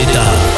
David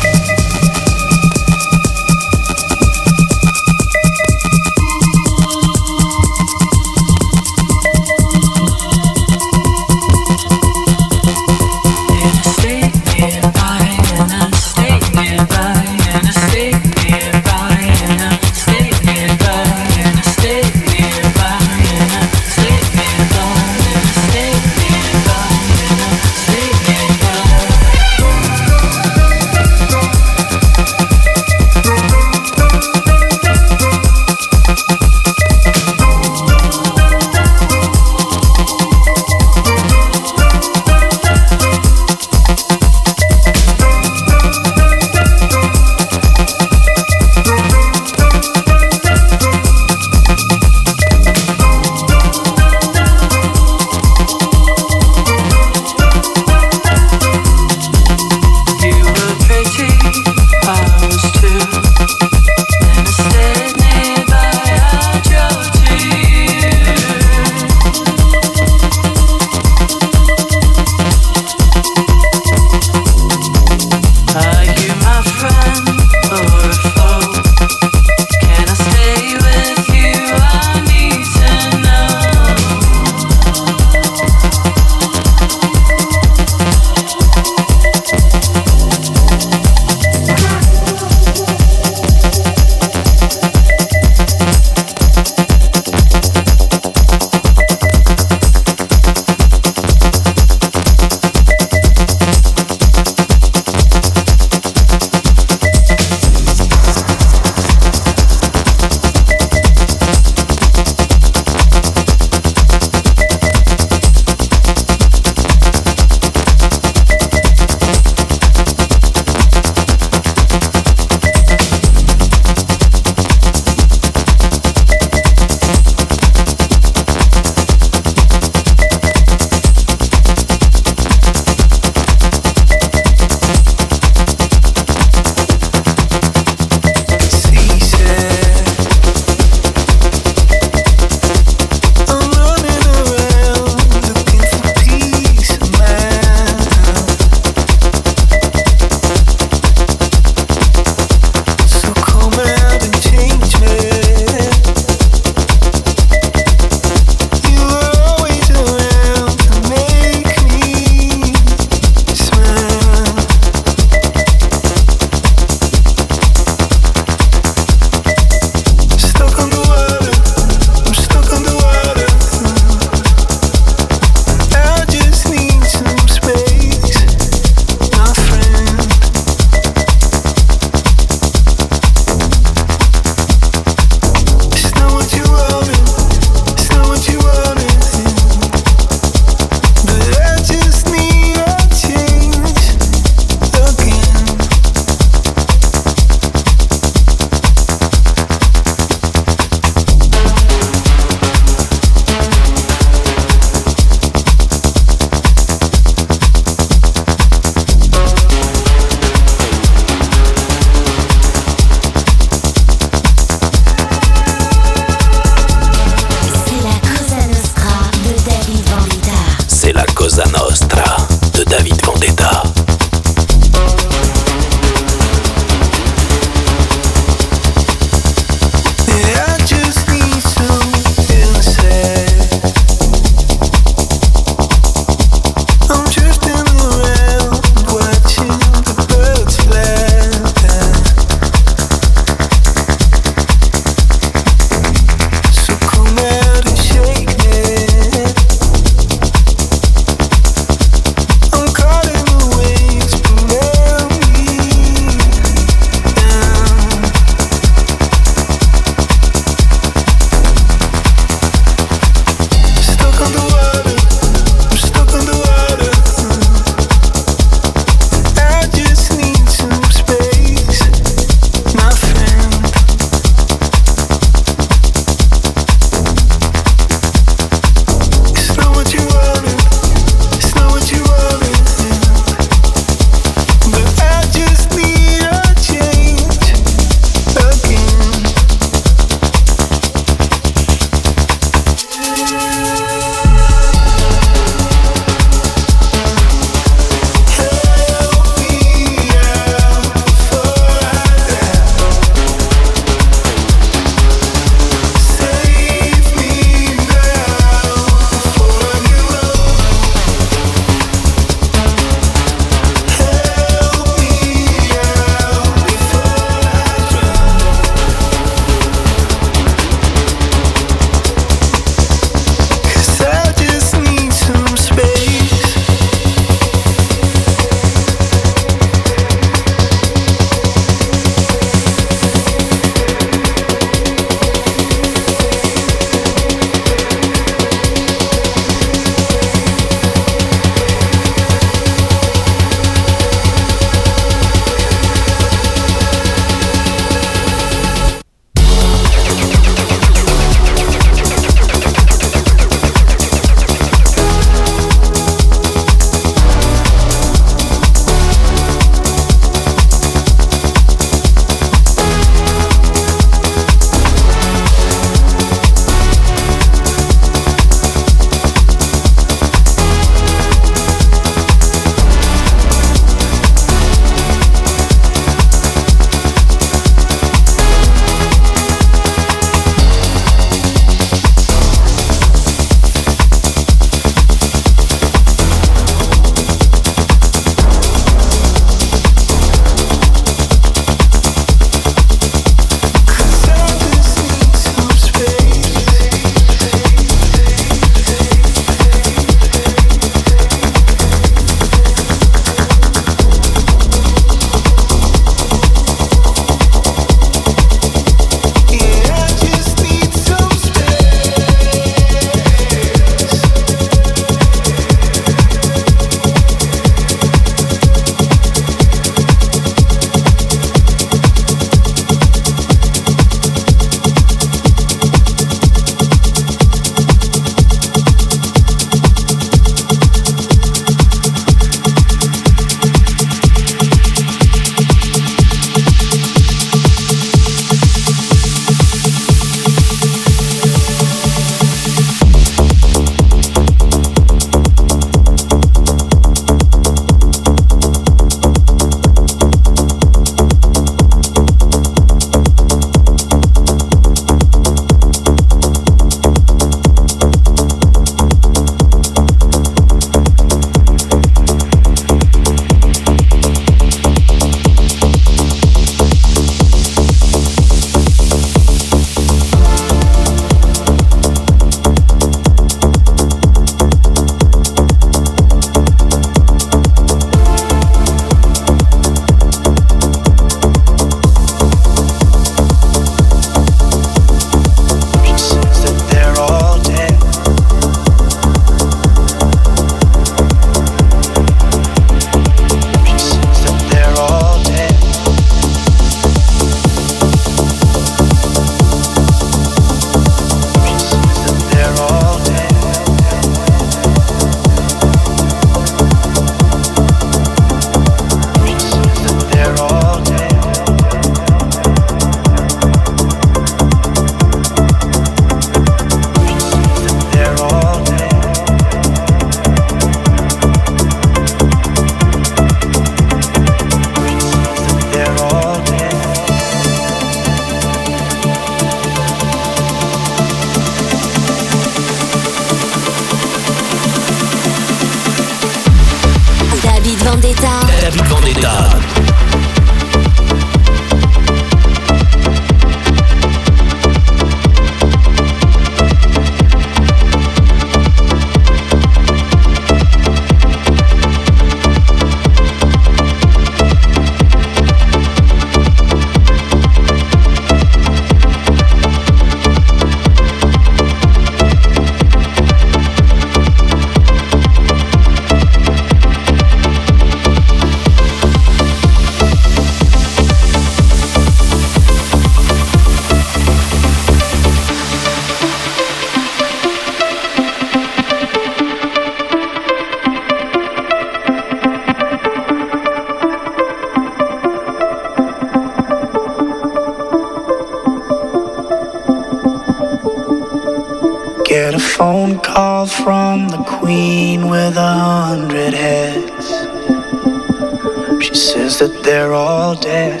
that they're all dead.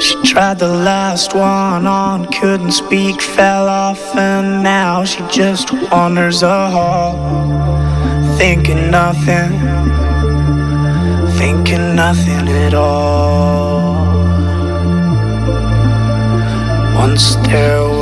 She tried the last one on, couldn't speak, fell off, and now she just wanders a hall, thinking nothing, thinking nothing at all. Once there